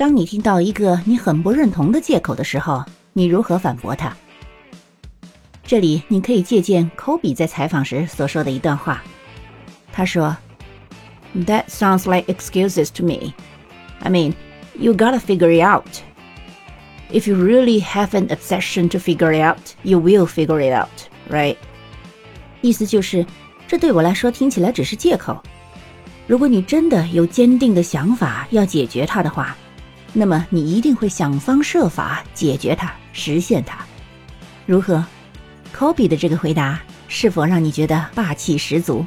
当你听到一个你很不认同的借口的时候，你如何反驳他？这里你可以借鉴科比在采访时所说的一段话。他说：“That sounds like excuses to me. I mean, you gotta figure it out. If you really have an obsession to figure it out, you will figure it out, right？” 意思就是，这对我来说听起来只是借口。如果你真的有坚定的想法要解决它的话，那么你一定会想方设法解决它，实现它。如何？科比的这个回答是否让你觉得霸气十足？